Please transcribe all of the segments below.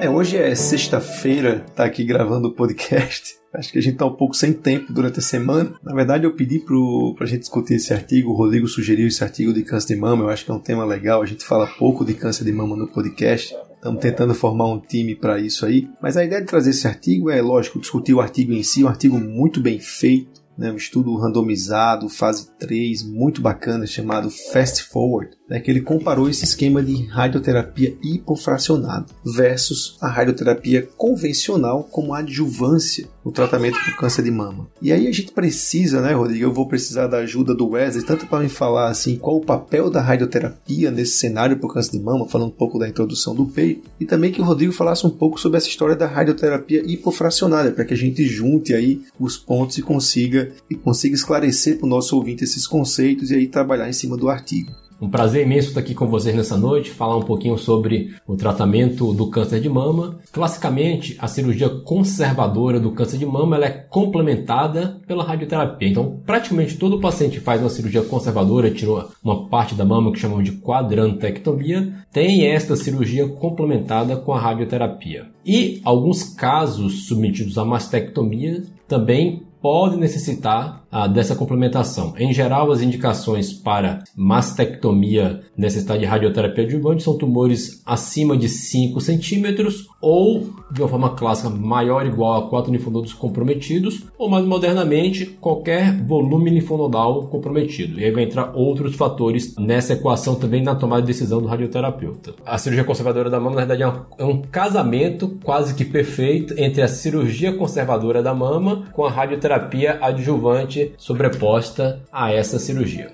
É, hoje é sexta-feira, tá aqui gravando o podcast. Acho que a gente tá um pouco sem tempo durante a semana. Na verdade, eu pedi pro, pra gente discutir esse artigo, o Rodrigo sugeriu esse artigo de câncer de mama, eu acho que é um tema legal, a gente fala pouco de câncer de mama no podcast. Estamos tentando formar um time para isso aí. Mas a ideia de trazer esse artigo é, lógico, discutir o artigo em si, um artigo muito bem feito, né, um estudo randomizado, fase 3, muito bacana, chamado Fast Forward, né, que ele comparou esse esquema de radioterapia hipofracionada versus a radioterapia convencional como adjuvância no tratamento do câncer de mama. E aí a gente precisa, né, Rodrigo? Eu vou precisar da ajuda do Wesley, tanto para me falar assim qual o papel da radioterapia nesse cenário para o câncer de mama, falando um pouco da introdução do peito, e também que o Rodrigo falasse um pouco sobre essa história da radioterapia hipofracionada, para que a gente junte aí os pontos e consiga e consiga esclarecer para o nosso ouvinte esses conceitos e aí trabalhar em cima do artigo. Um prazer imenso estar aqui com vocês nessa noite, falar um pouquinho sobre o tratamento do câncer de mama. Classicamente, a cirurgia conservadora do câncer de mama ela é complementada pela radioterapia. Então, praticamente todo paciente faz uma cirurgia conservadora, tirou uma parte da mama que chamamos de quadrantectomia, tem esta cirurgia complementada com a radioterapia. E alguns casos submetidos à mastectomia também podem necessitar ah, dessa complementação. Em geral, as indicações para mastectomia necessidade de radioterapia adjuvante são tumores acima de 5 centímetros ou, de uma forma clássica, maior ou igual a 4 linfonodos comprometidos, ou mais modernamente, qualquer volume linfonodal comprometido. E aí vai entrar outros fatores nessa equação também na tomada de decisão do radioterapeuta. A cirurgia conservadora da mama, na verdade, é é um casamento quase que perfeito entre a cirurgia conservadora da mama com a radioterapia adjuvante sobreposta a essa cirurgia.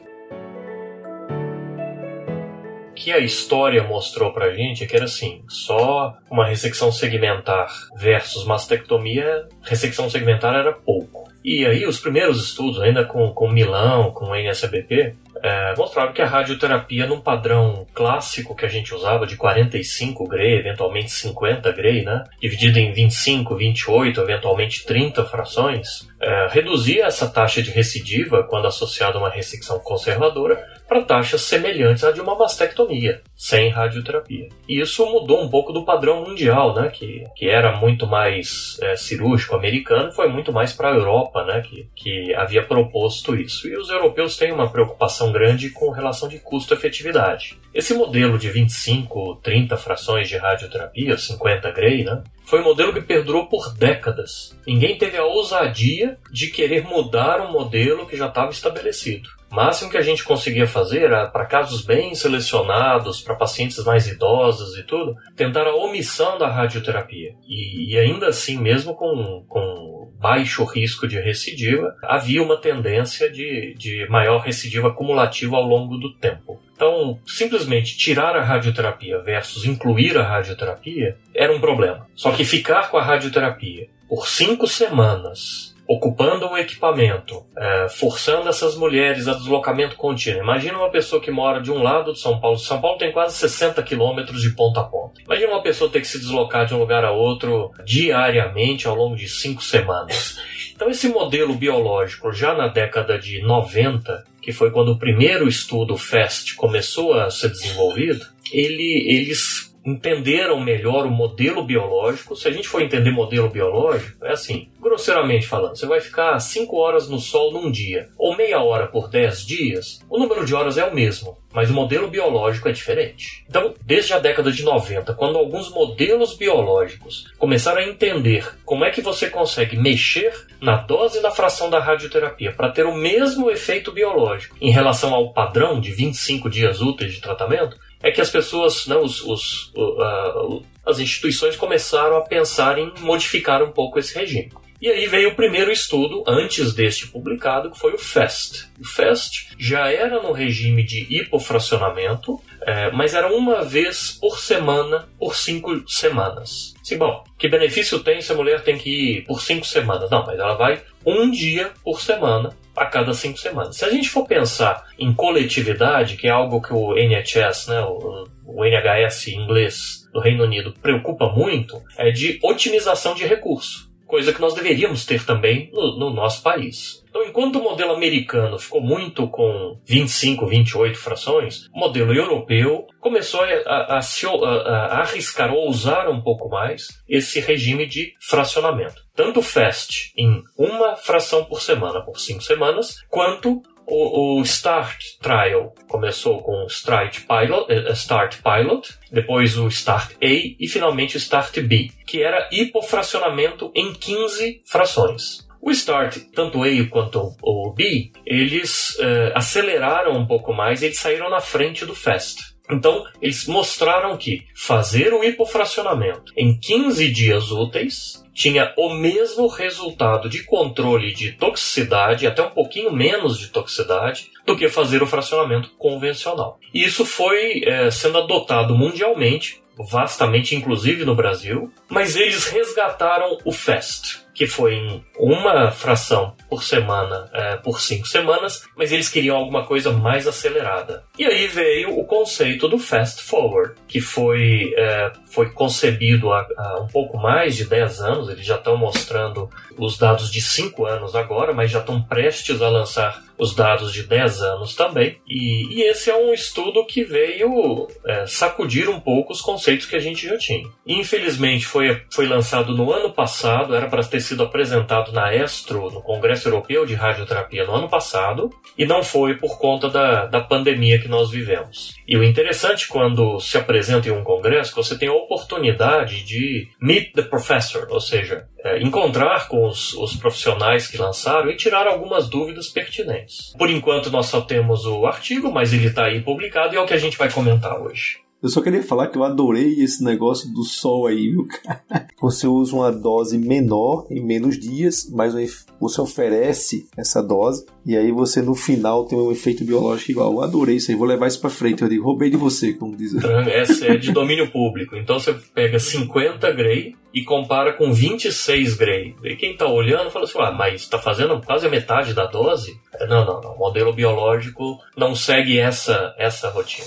O que a história mostrou pra gente é que era assim, só uma ressecção segmentar versus mastectomia, ressecção segmentar era pouco. E aí os primeiros estudos, ainda com, com Milão, com NSBP, é, mostraram que a radioterapia num padrão clássico que a gente usava de 45 Gray, eventualmente 50 Gray, né, dividido em 25, 28, eventualmente 30 frações, é, reduzia essa taxa de recidiva quando associada a uma ressecção conservadora para taxas semelhantes à de uma mastectomia, sem radioterapia. E isso mudou um pouco do padrão mundial, né, que, que era muito mais é, cirúrgico americano, foi muito mais para a Europa, né, que, que havia proposto isso. E os europeus têm uma preocupação grande com relação de custo-efetividade. Esse modelo de 25, 30 frações de radioterapia, 50 Gray, né, foi um modelo que perdurou por décadas. Ninguém teve a ousadia de querer mudar um modelo que já estava estabelecido. O máximo que a gente conseguia fazer era, para casos bem selecionados, para pacientes mais idosos e tudo, tentar a omissão da radioterapia. E, e ainda assim, mesmo com, com baixo risco de recidiva, havia uma tendência de, de maior recidiva acumulativa ao longo do tempo. Então, simplesmente tirar a radioterapia versus incluir a radioterapia era um problema. Só que ficar com a radioterapia por cinco semanas ocupando um equipamento, é, forçando essas mulheres a deslocamento contínuo. Imagina uma pessoa que mora de um lado de São Paulo. São Paulo tem quase 60 quilômetros de ponta a ponta. Imagina uma pessoa ter que se deslocar de um lugar a outro diariamente ao longo de cinco semanas. Então, esse modelo biológico, já na década de 90, que foi quando o primeiro estudo FAST começou a ser desenvolvido, ele, eles entenderam melhor o modelo biológico. Se a gente for entender modelo biológico, é assim, grosseiramente falando, você vai ficar 5 horas no sol num dia, ou meia hora por 10 dias, o número de horas é o mesmo, mas o modelo biológico é diferente. Então, desde a década de 90, quando alguns modelos biológicos começaram a entender como é que você consegue mexer na dose e na fração da radioterapia para ter o mesmo efeito biológico em relação ao padrão de 25 dias úteis de tratamento, é que as pessoas, né, os, os, uh, as instituições começaram a pensar em modificar um pouco esse regime. E aí veio o primeiro estudo, antes deste publicado, que foi o FAST. O FAST já era no regime de hipofracionamento, é, mas era uma vez por semana, por cinco semanas. Sim, bom, que benefício tem se a mulher tem que ir por cinco semanas? Não, mas ela vai um dia por semana a cada cinco semanas. Se a gente for pensar em coletividade, que é algo que o NHS, né, o, o NHS em inglês do Reino Unido preocupa muito, é de otimização de recurso. Coisa que nós deveríamos ter também no, no nosso país. Então, enquanto o modelo americano ficou muito com 25, 28 frações, o modelo europeu começou a, a, a, a, arriscar ou usar um pouco mais esse regime de fracionamento. Tanto fast em uma fração por semana por cinco semanas, quanto o, o, Start Trial começou com Start Pilot, uh, Start Pilot, depois o Start A e finalmente o Start B, que era hipofracionamento em 15 frações. O Start, tanto A quanto o B, eles uh, aceleraram um pouco mais e eles saíram na frente do Fast. Então, eles mostraram que fazer o hipofracionamento em 15 dias úteis tinha o mesmo resultado de controle de toxicidade, até um pouquinho menos de toxicidade, do que fazer o fracionamento convencional. E isso foi é, sendo adotado mundialmente, vastamente, inclusive no Brasil, mas eles resgataram o FAST, que foi em uma fração por semana é, por cinco semanas, mas eles queriam alguma coisa mais acelerada. E aí veio o conceito do fast forward, que foi, é, foi concebido há, há, um pouco mais de 10 anos, eles já estão mostrando os dados de 5 anos agora, mas já estão prestes a lançar os dados de 10 anos também. E, e esse é um estudo que veio é, sacudir um pouco os conceitos que a gente já tinha. Infelizmente foi, foi lançado no ano passado, era para ter sido apresentado na Estro, no Congresso Europeu de Radioterapia, no ano passado, e não foi por conta da, da pandemia que nós vivemos. E o interessante quando se apresenta em um congresso, você tem a oportunidade de meet the professor, ou seja, é, encontrar com os, os, profissionais que lançaram e tirar algumas dúvidas pertinentes. Por enquanto, nós só temos o artigo, mas ele está aí publicado e é o que a gente vai comentar hoje. Eu só queria falar que eu adorei esse negócio do sol aí, viu, cara? Você usa uma dose menor em menos dias, mas você oferece essa dose e aí você no final tem um efeito biológico igual. Eu adorei isso aí, vou levar isso pra frente. Eu digo, roubei de você, como diz. Essa é de domínio público. Então você pega 50 Grey e compara com 26 Grey. E quem tá olhando fala assim, ah, mas tá fazendo quase a metade da dose? Não, não, não. O modelo biológico não segue essa, essa rotina.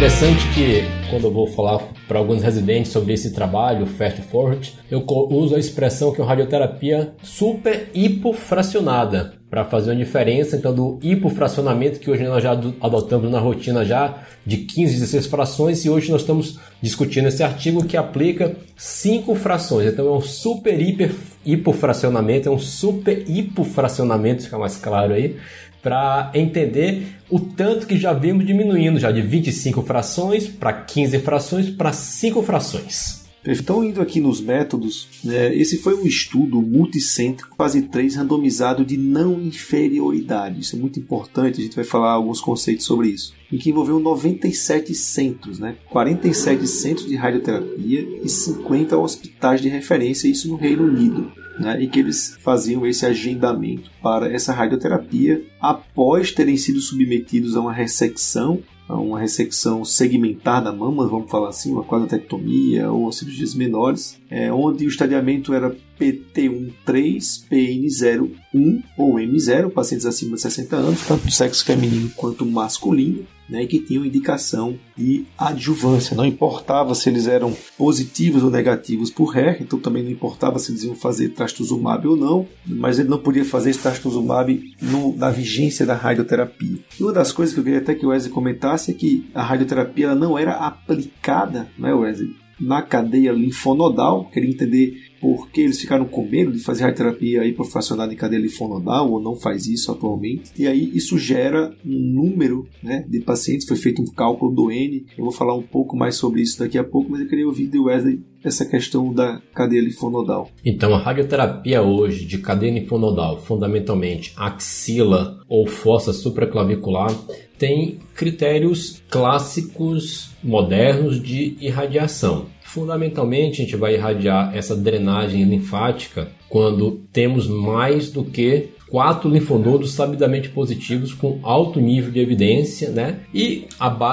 Interessante que quando eu vou falar para alguns residentes sobre esse trabalho, Fast Forward, eu uso a expressão que é uma radioterapia super hipofracionada para fazer uma diferença então do hipofracionamento que hoje nós já adotamos na rotina já de 15, 16 frações e hoje nós estamos discutindo esse artigo que aplica cinco frações. Então é um super hiper hipofracionamento, é um super hipofracionamento, fica mais claro aí, para entender o tanto que já vimos diminuindo já de 25 frações para 15 frações para 5 frações. Então, indo aqui nos métodos, né, esse foi um estudo multicêntrico, fase 3, randomizado de não inferioridade. Isso é muito importante, a gente vai falar alguns conceitos sobre isso. Em que envolveu 97 centros, né, 47 centros de radioterapia e 50 hospitais de referência, isso no Reino Unido né, e que eles faziam esse agendamento para essa radioterapia após terem sido submetidos a uma ressecção, a uma ressecção segmentar da mama, vamos falar assim, uma quadratectomia ou cirurgias menores, é, onde o estadiamento era PT13, PN01 ou M0, pacientes acima de 60 anos, tanto do sexo feminino quanto masculino, né, que tinham indicação de adjuvância. Não importava se eles eram positivos ou negativos por HER, então também não importava se eles iam fazer trastuzumab ou não, mas ele não podia fazer trastuzumab no, na vigência da radioterapia. E uma das coisas que eu queria até que o Wesley comentasse é que a radioterapia não era aplicada, né, Wesley? na cadeia linfonodal, queria entender por que eles ficaram com medo de fazer radioterapia hiperfracionada em cadeia linfonodal ou não faz isso atualmente. E aí isso gera um número né, de pacientes, foi feito um cálculo do N. Eu vou falar um pouco mais sobre isso daqui a pouco, mas eu queria ouvir de Wesley essa questão da cadeia linfonodal. Então, a radioterapia hoje de cadeia linfonodal, fundamentalmente axila ou fossa supraclavicular, tem critérios clássicos modernos de irradiação. Fundamentalmente, a gente vai irradiar essa drenagem linfática quando temos mais do que quatro linfonodos sabidamente positivos com alto nível de evidência, né? E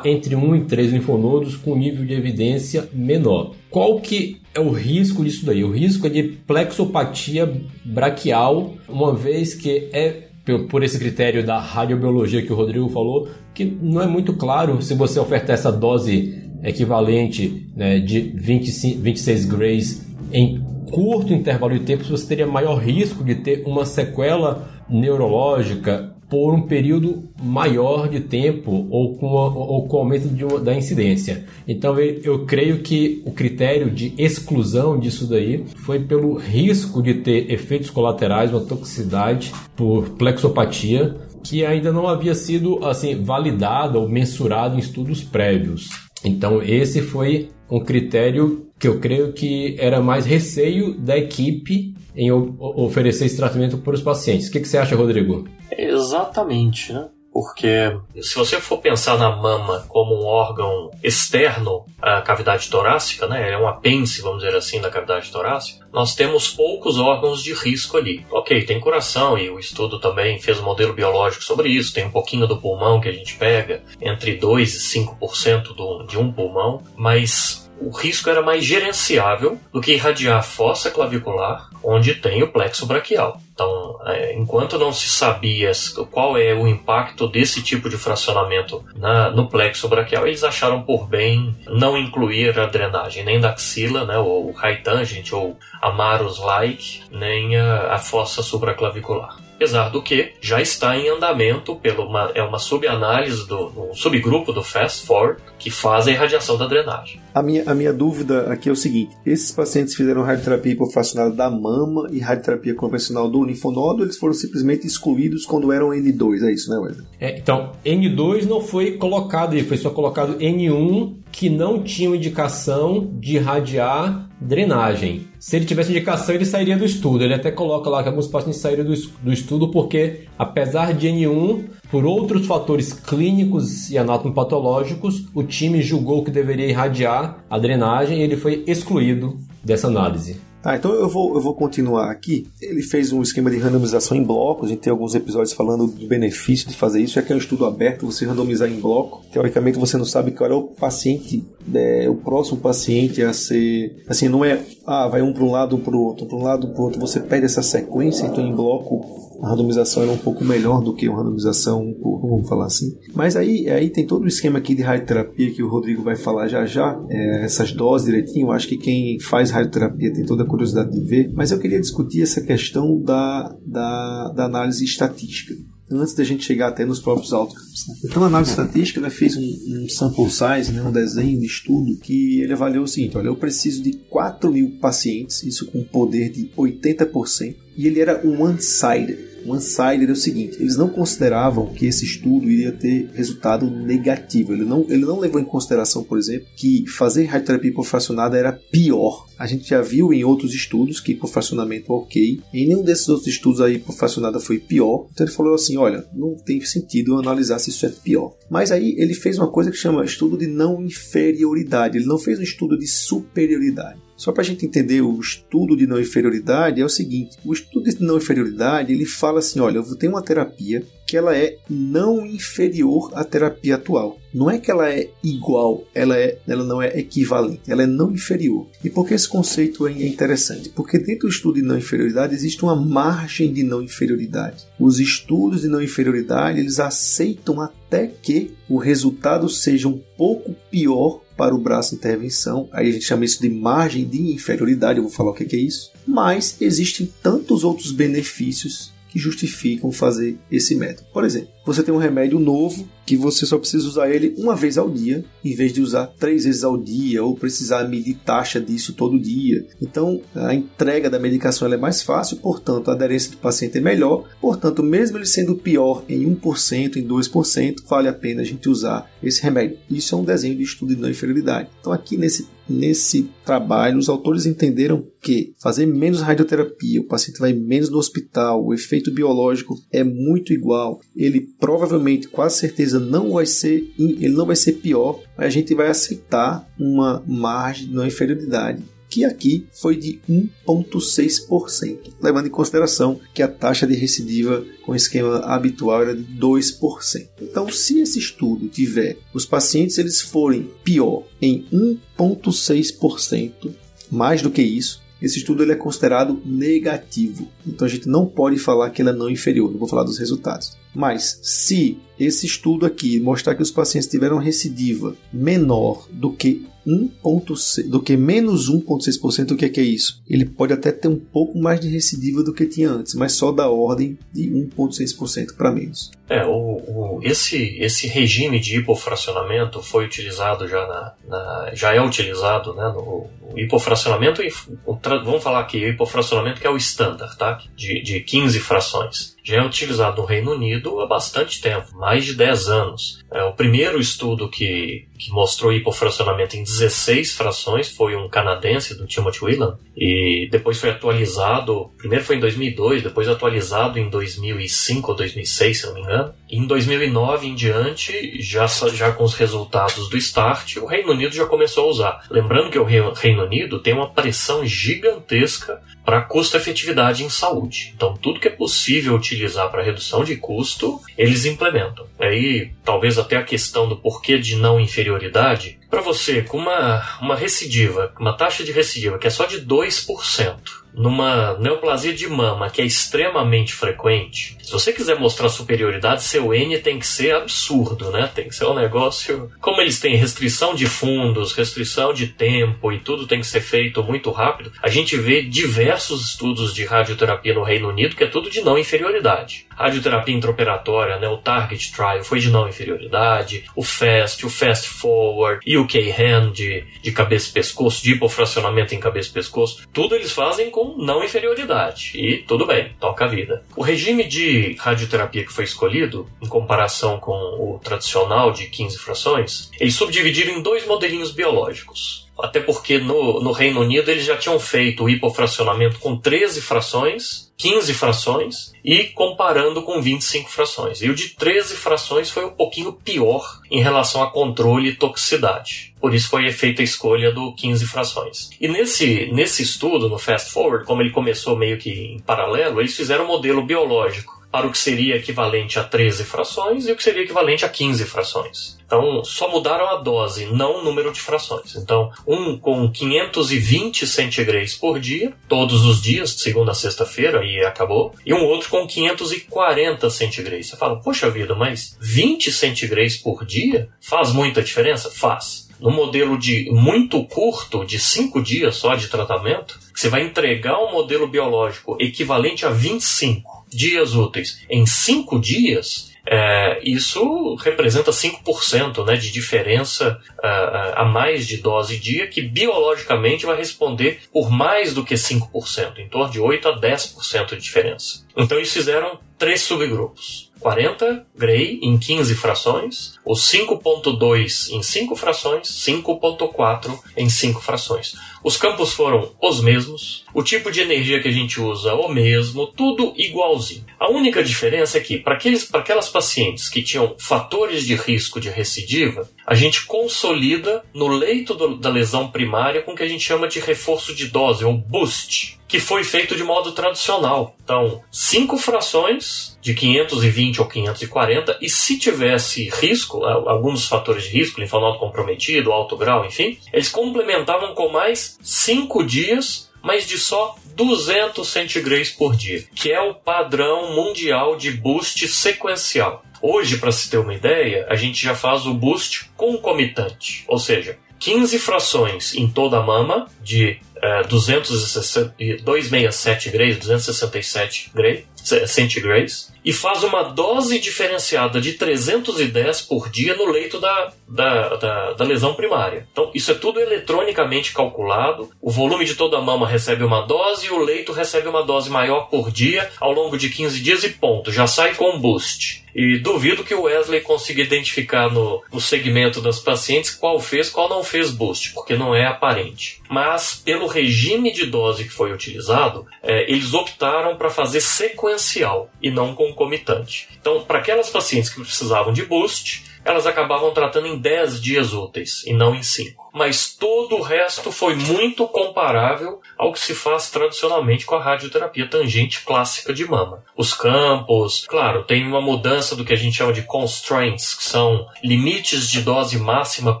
entre um e três linfonodos com nível de evidência menor. Qual que é o risco disso daí? O risco é de plexopatia braquial, uma vez que é por esse critério da radiobiologia que o Rodrigo falou, que não é muito claro se você ofertar essa dose equivalente né, de 25, 26 grays em curto intervalo de tempo, você teria maior risco de ter uma sequela neurológica por um período maior de tempo ou com, a, ou com o aumento uma, da incidência. Então eu, creio que o critério de exclusão disso daí foi pelo risco de ter efeitos colaterais, uma toxicidade por plexopatia que ainda não havia sido assim validado ou mensurado em estudos prévios. Então esse foi um critério que eu creio que era mais receio da equipe em oferecer esse tratamento para os pacientes. O que, que você acha, Rodrigo? Exatamente, né? Porque se você for pensar na mama como um órgão externo à cavidade torácica, né, é um apêndice, vamos dizer assim, da cavidade torácica, nós temos poucos órgãos de risco ali. Ok, tem coração e o estudo também fez um modelo biológico sobre isso, tem um pouquinho do pulmão que a gente pega, entre 2 e 5% do, de um pulmão, mas o risco era mais gerenciável do que irradiar a fossa clavicular, onde tem o plexo braquial. Então, é, enquanto não se sabia qual é o impacto desse tipo de fracionamento na, no plexo braquial, eles acharam por bem não incluir a drenagem nem da axila, né, ou high tangent, ou amarus-like, nem a, a fossa supraclavicular apesar do que já está em andamento pelo uma, é uma subanálise do um subgrupo do Fast Forward que faz a irradiação da drenagem. A minha, a minha dúvida aqui é o seguinte: esses pacientes fizeram radioterapia hipofacionada da mama e radioterapia convencional do linfonodo, eles foram simplesmente excluídos quando eram N2, é isso, né, Wesley? É, então, N2 não foi colocado, foi só colocado N1 que não tinha indicação de irradiar drenagem. Se ele tivesse indicação, ele sairia do estudo. Ele até coloca lá que alguns pacientes saíram do, do estudo porque, apesar de N1, por outros fatores clínicos e anatomopatológicos, o time julgou que deveria irradiar a drenagem e ele foi excluído dessa análise. Tá, então eu vou, eu vou continuar aqui. Ele fez um esquema de randomização em blocos. A gente tem alguns episódios falando do benefício de fazer isso. É que é um estudo aberto, você randomizar em bloco. Teoricamente você não sabe qual é o paciente, é, o próximo paciente a ser. Assim, não é. Ah, vai um para um lado, um para o outro, para um lado, para o outro. Você perde essa sequência, então em bloco a randomização era um pouco melhor do que uma randomização, vamos falar assim. Mas aí, aí tem todo o esquema aqui de radioterapia que o Rodrigo vai falar já já, é, essas doses direitinho. Eu acho que quem faz radioterapia tem toda a curiosidade de ver. Mas eu queria discutir essa questão da, da, da análise estatística antes da gente chegar até nos próprios outcomes. Né? Então, a análise estatística né, fez um, um, sample size, né, um desenho de estudo, que ele avaliou o seguinte: olha, eu preciso de 4 mil pacientes, isso com poder de 80%, e ele era um one-sided o Insider é o seguinte: eles não consideravam que esse estudo iria ter resultado negativo. Ele não, ele não levou em consideração, por exemplo, que fazer radioterapia hipofracionada era pior. A gente já viu em outros estudos que hipofracionamento é ok. Em nenhum desses outros estudos a hipofracionada foi pior. Então ele falou assim: olha, não tem sentido analisar se isso é pior. Mas aí ele fez uma coisa que chama estudo de não inferioridade. Ele não fez um estudo de superioridade. Só para a gente entender o estudo de não inferioridade é o seguinte: o estudo de não inferioridade ele fala assim, olha, eu tenho uma terapia que ela é não inferior à terapia atual. Não é que ela é igual, ela, é, ela não é equivalente, ela é não inferior. E por que esse conceito é interessante? Porque dentro do estudo de não inferioridade existe uma margem de não inferioridade. Os estudos de não inferioridade eles aceitam até que o resultado seja um pouco pior para o braço intervenção. Aí a gente chama isso de margem de inferioridade, eu vou falar o que é isso. Mas existem tantos outros benefícios que justificam fazer esse método. Por exemplo, você tem um remédio novo que você só precisa usar ele uma vez ao dia, em vez de usar três vezes ao dia ou precisar medir taxa disso todo dia. Então, a entrega da medicação é mais fácil, portanto, a aderência do paciente é melhor. Portanto, mesmo ele sendo pior em 1%, em 2%, vale a pena a gente usar esse remédio. Isso é um desenho de estudo de não inferioridade. Então, aqui nesse nesse trabalho, os autores entenderam que fazer menos radioterapia, o paciente vai menos no hospital, o efeito biológico é muito igual. Ele provavelmente, quase certeza, não vai ser, ele não vai ser pior, a gente vai aceitar uma margem de não inferioridade que aqui foi de 1,6%, levando em consideração que a taxa de recidiva com esquema habitual era de 2%. Então, se esse estudo tiver os pacientes eles forem pior em 1,6%, mais do que isso, esse estudo ele é considerado negativo. Então a gente não pode falar que ele é não inferior. Não vou falar dos resultados. Mas se esse estudo aqui mostrar que os pacientes tiveram recidiva menor do que 1.6, do que menos 1,6%, o que é, que é isso? Ele pode até ter um pouco mais de recidiva do que tinha antes, mas só da ordem de 1,6% para menos. É, o, o, esse, esse regime de hipofracionamento foi utilizado já na, na já é utilizado, né, no, o hipofracionamento, vamos falar aqui, o hipofracionamento que é o standard, tá, de, de 15 frações já é utilizado no Reino Unido há bastante tempo, mais de 10 anos. É, o primeiro estudo que, que mostrou hipofracionamento em 16 frações foi um canadense, do Timothy Whelan, e depois foi atualizado, primeiro foi em 2002, depois atualizado em 2005 ou 2006, se não me engano. E em 2009 em diante, já, já com os resultados do START, o Reino Unido já começou a usar. Lembrando que o Reino Unido tem uma pressão gigantesca para custo-efetividade em saúde. Então, tudo que é possível utilizar para redução de custo, eles implementam. Aí, talvez até a questão do porquê de não inferioridade, para você com uma, uma recidiva, uma taxa de recidiva que é só de 2%, numa neoplasia de mama que é extremamente frequente, se você quiser mostrar superioridade, seu N tem que ser absurdo, né? Tem que ser um negócio. Como eles têm restrição de fundos, restrição de tempo e tudo tem que ser feito muito rápido, a gente vê diversos estudos de radioterapia no Reino Unido que é tudo de não inferioridade. Radioterapia intraoperatória, né? O Target Trial foi de não inferioridade, o FAST, o Fast Forward e o K-HAND de, de cabeça e pescoço, de hipofracionamento em cabeça e pescoço, tudo eles fazem com não inferioridade. E tudo bem, toca a vida. O regime de radioterapia que foi escolhido, em comparação com o tradicional de 15 frações, eles subdividiram em dois modelinhos biológicos. Até porque no, no Reino Unido eles já tinham feito o hipofracionamento com 13 frações, 15 frações e comparando com 25 frações. E o de 13 frações foi um pouquinho pior em relação a controle e toxicidade. Por isso foi feita a escolha do 15 frações. E nesse, nesse estudo, no Fast Forward, como ele começou meio que em paralelo, eles fizeram um modelo biológico para o que seria equivalente a 13 frações e o que seria equivalente a 15 frações. Então, só mudaram a dose, não o número de frações. Então, um com 520 centigrays por dia, todos os dias, de segunda a sexta-feira, e acabou. E um outro com 540 centigrays. Você fala, poxa vida, mas 20 centigrays por dia faz muita diferença? Faz no modelo de muito curto, de 5 dias só de tratamento, você vai entregar um modelo biológico equivalente a 25 dias úteis em 5 dias, é, isso representa 5% né, de diferença uh, a mais de dose dia, que biologicamente vai responder por mais do que 5%, em torno de 8 a 10% de diferença. Então eles fizeram três subgrupos. 40 Gray em 15 frações, o 5.2 em 5 frações, 5.4 em 5 frações. Os campos foram os mesmos, o tipo de energia que a gente usa o mesmo, tudo igualzinho. A única diferença é que, para aquelas pacientes que tinham fatores de risco de recidiva, a gente consolida no leito do, da lesão primária com o que a gente chama de reforço de dose, ou boost, que foi feito de modo tradicional. Então, cinco frações de 520 ou 540, e se tivesse risco, alguns fatores de risco, linfonodo comprometido, alto grau, enfim, eles complementavam com mais cinco dias, mas de só 200 centigrays por dia, que é o padrão mundial de boost sequencial. Hoje, para se ter uma ideia, a gente já faz o boost concomitante, ou seja, 15 frações em toda a mama de é, 267 grays, 267 grays, centigrays, e faz uma dose diferenciada de 310 por dia no leito da, da, da, da, lesão primária. Então, isso é tudo eletronicamente calculado. O volume de toda a mama recebe uma dose e o leito recebe uma dose maior por dia ao longo de 15 dias e ponto. Já sai com boost. E duvido que o Wesley consiga identificar no, no segmento das pacientes qual fez, qual não fez boost, porque não é aparente. Mas, pelo regime de dose que foi utilizado, é, eles optaram para fazer sequencial e não concomitante. Então, para aquelas pacientes que precisavam de boost, elas acabavam tratando em 10 dias úteis e não em 5. Mas todo o resto foi muito comparável ao que se faz tradicionalmente com a radioterapia tangente clássica de mama. Os campos, claro, tem uma mudança do que a gente chama de constraints, que são limites de dose máxima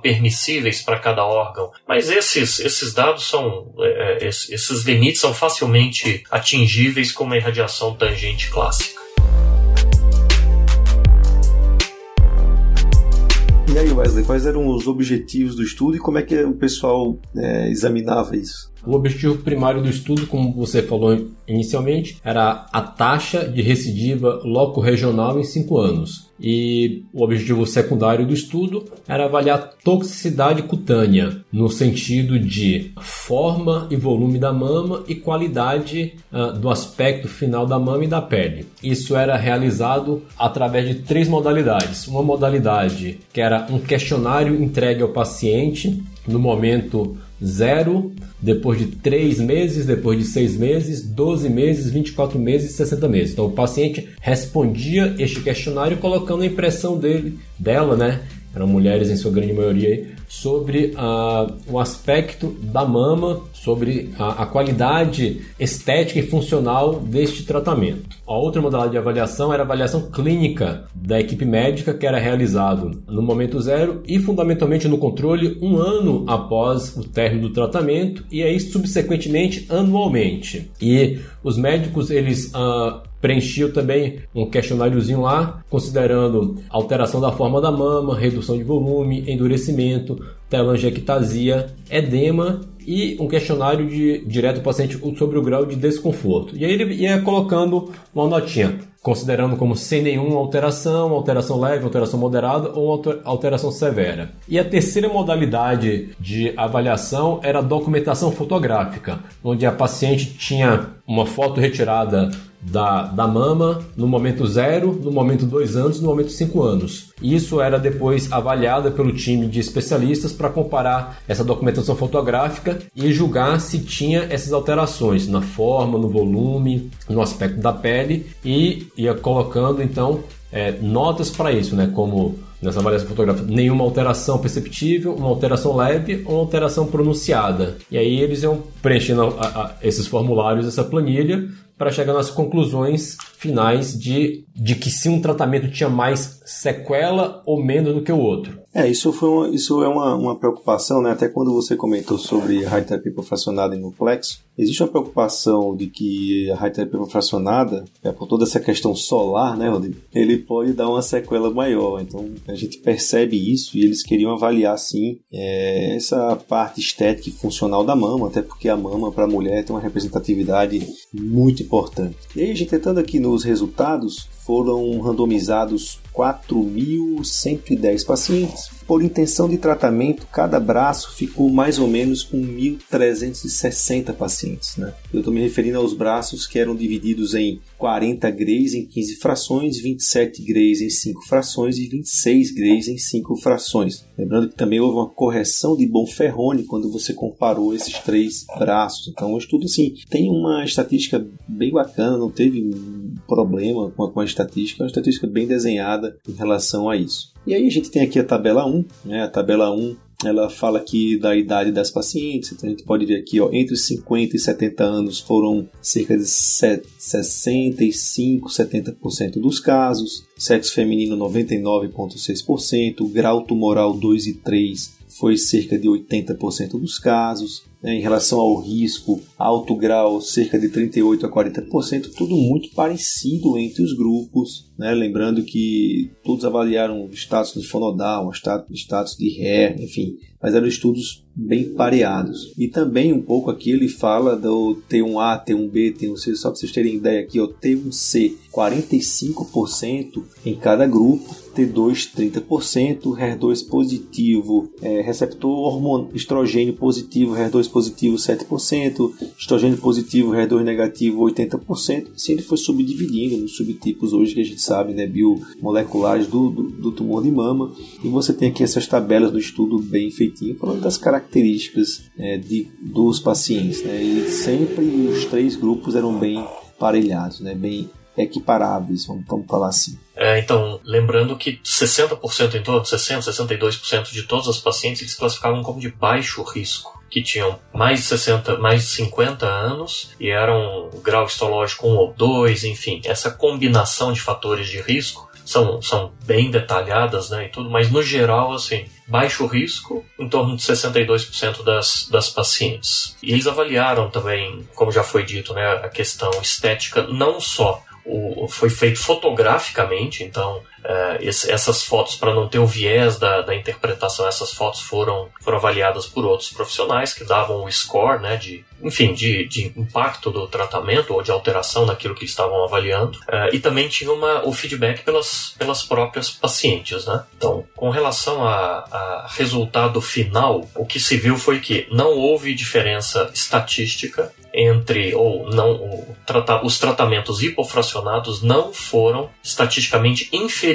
permissíveis para cada órgão. Mas esses, esses dados são, é, é esses limites são facilmente atingíveis com uma irradiação tangente clássica. E aí, Wesley, quais eram os objetivos do estudo e como é que o pessoal é, examinava isso? O objetivo primário do estudo, como você falou inicialmente, era a taxa de recidiva loco-regional em 5 anos. E o objetivo secundário do estudo era avaliar toxicidade cutânea, no sentido de forma e volume da mama e qualidade uh, do aspecto final da mama e da pele. Isso era realizado através de três modalidades. Uma modalidade que era um questionário entregue ao paciente no momento zero, depois de 3 meses, depois de 6 meses, 12 meses, 24 meses e 60 meses. Então o paciente respondia este questionário colocando a impressão dele, dela, né? Eram mulheres em sua grande maioria, sobre uh, o aspecto da mama, sobre a, a, qualidade estética e funcional deste tratamento. A outra modalidade de avaliação era a avaliação clínica da equipe médica, que era realizado no momento zero e fundamentalmente no controle um ano após o término do tratamento e aí subsequentemente anualmente. E os médicos eles uh, preenchiam também um questionáriozinho lá, considerando alteração da forma da mama, redução de volume, endurecimento, telangiectasia, edema e um questionário de, direto ao paciente sobre o grau de desconforto. E aí ele ia colocando uma notinha, considerando como sem nenhuma alteração, alteração leve, alteração moderada ou alteração severa. E a terceira modalidade de avaliação era a documentação fotográfica, onde a paciente tinha uma foto retirada da, da mama no momento 0, no momento 2 anos no momento 5 anos. Isso era depois avaliado pelo time de especialistas para comparar essa documentação fotográfica e julgar se tinha essas alterações na forma, no volume, no aspecto da pele e ia colocando então é, notas para isso, né? Como nessa avaliação fotográfica, nenhuma alteração perceptível, uma alteração leve ou uma alteração pronunciada. E aí eles iam preenchendo a, a, esses formulários, essa planilha, para chegar nas conclusões finais de, de que se um tratamento tinha mais sequela ou menos do que o outro. É, isso, foi uma, isso é uma, uma preocupação, né? Até quando você comentou sobre radioterapia profracionada em nuclexo, existe uma preocupação de que a radioterapia profracionada, é, por toda essa questão solar, né, Rodrigo, ele pode dar uma sequela maior. Então, a gente percebe isso e eles queriam avaliar, sim, é, essa parte estética e funcional da mama, até porque a mama, para a mulher, tem uma representatividade muito importante. E aí, a gente tentando aqui nos resultados, foram randomizados 4.110 pacientes. Por intenção de tratamento, cada braço ficou mais ou menos com 1.360 pacientes. Né? Eu estou me referindo aos braços que eram divididos em 40 greys em 15 frações, 27 greys em 5 frações e 26 greys em 5 frações. Lembrando que também houve uma correção de Bonferroni quando você comparou esses três braços. Então, o estudo assim, tem uma estatística bem bacana, não teve problema com a, com a estatística, é uma estatística bem desenhada em relação a isso. E aí a gente tem aqui a tabela 1, né? A tabela 1 ela fala aqui da idade das pacientes, então a gente pode ver aqui, ó, entre 50 e 70 anos foram cerca de 65, 70% dos casos, sexo feminino 99,6%, grau tumoral 2 e 3 foi cerca de 80% dos casos, né, em relação ao risco, alto grau, cerca de 38 a 40%, tudo muito parecido entre os grupos. Né, lembrando que todos avaliaram status de fonodal, status de ré, enfim, mas eram estudos bem pareados. E também um pouco aqui ele fala do T1A, T1B, T1C, só para vocês terem ideia aqui, o T1C 45% em cada grupo, T2 30%, HER2 positivo, é, receptor hormônio, estrogênio positivo, HER2 positivo 7%, estrogênio positivo, HER2 negativo 80%. Assim ele foi subdividindo nos subtipos hoje que a gente sabe, né, biomoleculares do, do, do tumor de mama. E você tem aqui essas tabelas do estudo bem feitinho, falando das características é, de, dos pacientes. Né, e sempre os três grupos eram bem parelhados, né, bem equiparáveis, vamos, vamos falar assim. É, então, lembrando que 60% em torno, 60%, 62% de todos os pacientes eles classificavam como de baixo risco que tinham mais de 60, mais de 50 anos e eram grau histológico 1 ou 2, enfim, essa combinação de fatores de risco são, são bem detalhadas, né, e tudo, mas no geral, assim, baixo risco, em torno de 62% das, das pacientes. E eles avaliaram também, como já foi dito, né, a questão estética, não só o, foi feito fotograficamente, então uh, esse, essas fotos, para não ter o viés da, da, interpretação, essas fotos foram, foram avaliadas por outros profissionais que davam o score, né, de, enfim, de, de impacto do tratamento ou de alteração naquilo que estavam avaliando. Uh, e também tinha uma, o feedback pelas, pelas próprias pacientes. Né? Então, com relação a, a resultado final, o que se viu foi que não houve diferença estatística entre ou não o, os tratamentos hipofracionados não foram estatisticamente inferiores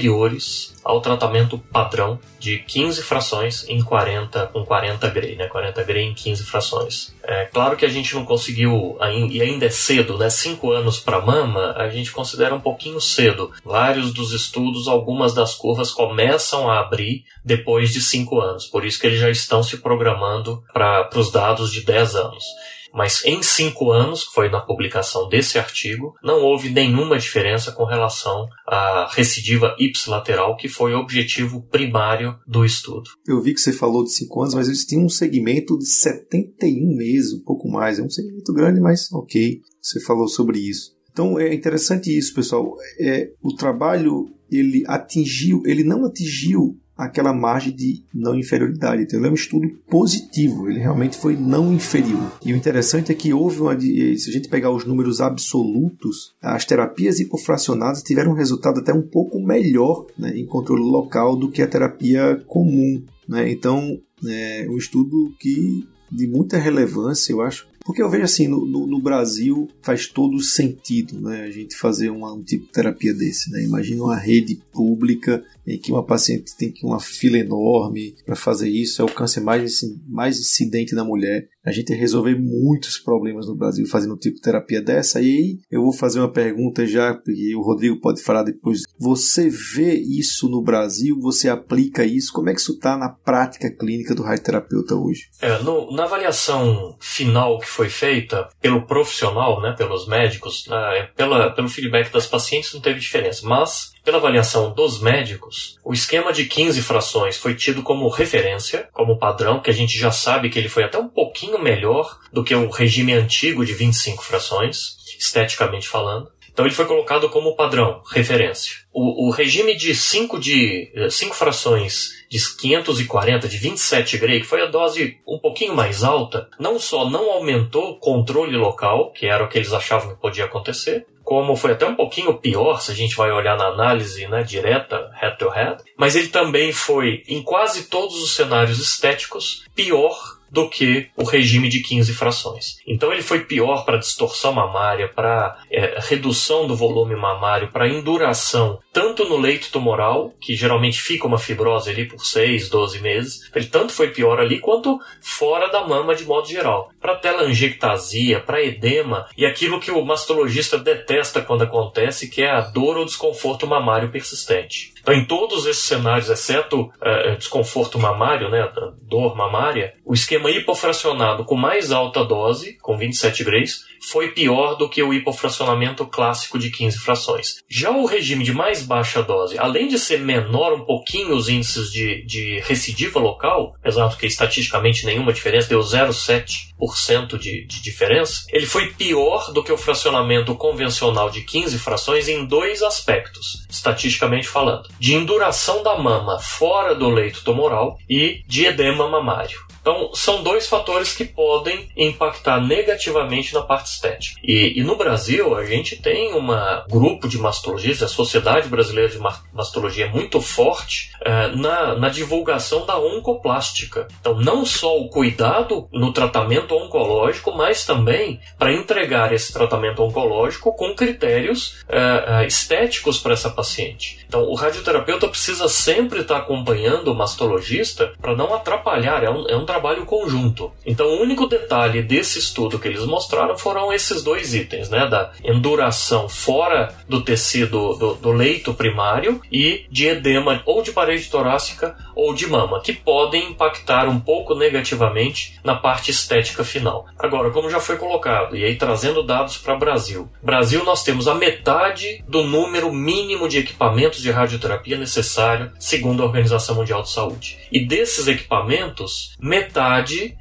ao tratamento padrão de 15 frações em 40 com 40 Gray, né? 40 Gray em 15 frações. É claro que a gente não conseguiu e ainda é cedo, né? 5 anos para mama, a gente considera um pouquinho cedo. Vários dos estudos, algumas das curvas começam a abrir depois de 5 anos, por isso que eles já estão se programando para os dados de 10 anos mas em cinco anos, que foi na publicação desse artigo, não houve nenhuma diferença com relação à recidiva ipsilateral, que foi o objetivo primário do estudo. Eu vi que você falou de cinco anos, mas eles tinham um segmento de 71 meses, um pouco mais. É um segmento grande, mas ok, você falou sobre isso. Então é interessante isso, pessoal. É, o trabalho ele atingiu, ele não atingiu aquela margem de não inferioridade. Então, ele é um estudo positivo, ele realmente foi não inferior. E o interessante é que houve uma. Se a gente pegar os números absolutos, as terapias hipofracionadas tiveram um resultado até um pouco melhor né, em controle local do que a terapia comum. Né? Então, é um estudo que de muita relevância, eu acho, porque eu vejo assim, no, no, no, Brasil faz todo sentido né, a gente fazer uma, um tipo de terapia desse. Né? Imagina uma rede pública em que uma paciente tem que uma fila enorme para fazer isso, é o câncer mais, mais incidente na mulher. A gente resolver muitos problemas no Brasil fazendo um tipo de terapia dessa. E eu vou fazer uma pergunta já, e o Rodrigo pode falar depois. Você vê isso no Brasil? Você aplica isso? Como é que isso está na prática clínica do radioterapeuta hoje? É, no, na avaliação final que foi feita pelo profissional, né, pelos médicos, né, pela, pelo feedback das pacientes não teve diferença. Mas pela avaliação dos médicos, o esquema de 15 frações foi tido como referência, como padrão, que a gente já sabe que ele foi até um pouquinho melhor do que o regime antigo de 25 frações, esteticamente falando. Então ele foi colocado como padrão, referência. O, o regime de 5 de cinco frações de 540, de 27 Gray, que foi a dose um pouquinho mais alta, não só não aumentou o controle local, que era o que eles achavam que podia acontecer, como foi até um pouquinho pior, se a gente vai olhar na análise né, direta, head to head, mas ele também foi, em quase todos os cenários estéticos, pior do que o regime de 15 frações. Então ele foi pior para distorção mamária, para é, redução do volume mamário, para induração, tanto no leito tumoral, que geralmente fica uma fibrose ali por 6, 12 meses, ele tanto foi pior ali quanto fora da mama de modo geral. Para telangiectasia, para edema e aquilo que o mastologista detesta quando acontece, que é a dor ou desconforto mamário persistente. Então, em todos esses cenários, exceto é, desconforto mamário, né, dor mamária, o esquema hipofracionado com mais alta dose, com 27 graus, foi pior do que o hipofracionamento clássico de 15 frações. Já o regime de mais baixa dose, além de ser menor um pouquinho os índices de, de recidiva local, exato que estatisticamente nenhuma diferença, deu 0,7% de, de diferença, ele foi pior do que o fracionamento convencional de 15 frações em dois aspectos, estatisticamente falando: de induração da mama fora do leito tumoral e de edema mamário. Então, são dois fatores que podem impactar negativamente na parte estética. E, e no Brasil, a gente tem um grupo de mastologistas, a Sociedade Brasileira de Mastologia é muito forte é, na, na divulgação da oncoplástica. Então, não só o cuidado no tratamento oncológico, mas também para entregar esse tratamento oncológico com critérios é, estéticos para essa paciente. Então, o radioterapeuta precisa sempre estar acompanhando o mastologista para não atrapalhar. É um, é um trabalho trabalho conjunto. Então, o único detalhe desse estudo que eles mostraram foram esses dois itens, né? Da enduração fora do tecido do, do leito primário e de edema ou de parede torácica ou de mama, que podem impactar um pouco negativamente na parte estética final. Agora, como já foi colocado, e aí trazendo dados para Brasil. Brasil, nós temos a metade do número mínimo de equipamentos de radioterapia necessário, segundo a Organização Mundial de Saúde. E desses equipamentos, metade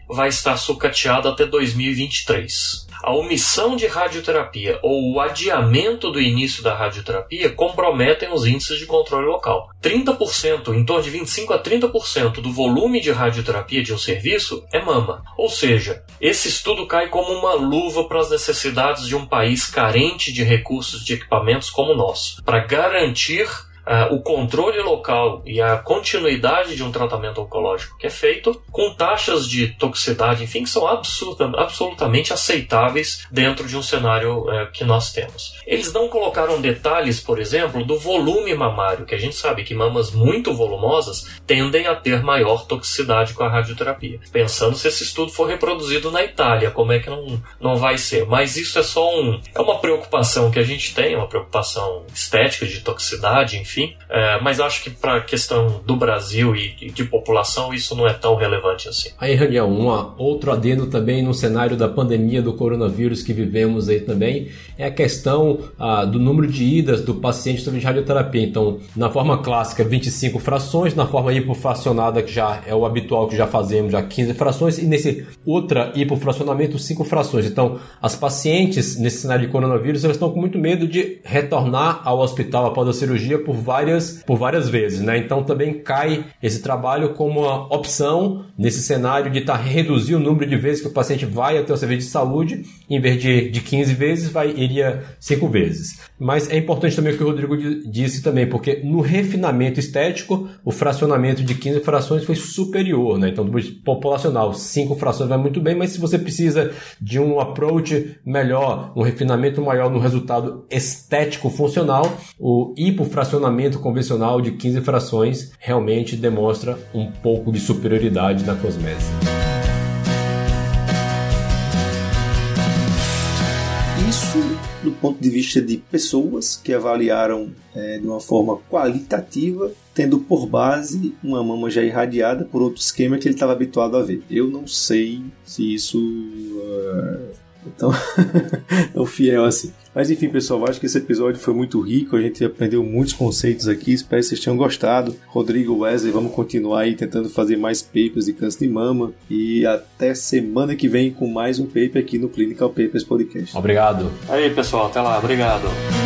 vai estar sucateada até 2023 a omissão de radioterapia ou o adiamento do início da radioterapia comprometem os índices de controle local. 30%, em torno de 25 a 30% do volume de radioterapia de um serviço é mama. Ou seja, esse estudo cai como uma luva para as necessidades de um país carente de recursos de equipamentos como o nosso, para garantir uh, o controle local e a continuidade de um tratamento oncológico que é feito com taxas de toxicidade, enfim, que são absoluta, absolutamente aceitáveis dentro de um cenário uh, que nós temos. Eles não colocaram detalhes, por exemplo, do volume mamário, que a gente sabe que mamas muito volumosas tendem a ter maior toxicidade com a radioterapia. Pensando se esse estudo for reproduzido na Itália, como é que não, não vai ser? Mas isso é só um, é uma preocupação que a gente tem, uma preocupação estética de toxicidade, enfim enfim. É, mas acho que para a questão do Brasil e de população isso não é tão relevante assim. Aí, Raniel, um outro adendo também no cenário da pandemia do coronavírus que vivemos aí também é a questão ah, do número de idas do paciente sobre radioterapia. Então, na forma clássica, 25 frações, na forma hipofracionada, que já é o habitual que já fazemos, já 15 frações, e nesse outra hipofracionamento, 5 frações. Então, as pacientes nesse cenário de coronavírus, elas estão com muito medo de retornar ao hospital após a cirurgia por várias, por várias vezes, né? Então também cai esse trabalho como uma opção nesse cenário de tá, reduzir o número de vezes que o paciente vai até o serviço de saúde, em vez de, de 15 vezes, vai, iria 5 vezes. Mas é importante também o que o Rodrigo disse também, porque no refinamento estético, o fracionamento de 15 frações foi superior, né? Então, populacional, 5 frações vai muito bem, mas se você precisa de um approach melhor, um refinamento maior no resultado estético funcional, o hipofracionamento convencional de 15 frações realmente demonstra um pouco de superioridade na cosmese. Isso do ponto de vista de pessoas que avaliaram é, de uma forma qualitativa, tendo por base uma mama já irradiada por outro esquema que ele estava habituado a ver. Eu não sei se isso uh, tão, tão fiel assim. Mas enfim, pessoal, acho que esse episódio foi muito rico. A gente aprendeu muitos conceitos aqui. Espero que vocês tenham gostado. Rodrigo, Wesley, vamos continuar aí tentando fazer mais papers de câncer de mama. E até semana que vem com mais um paper aqui no Clinical Papers Podcast. Obrigado. Aí, pessoal, até lá. Obrigado.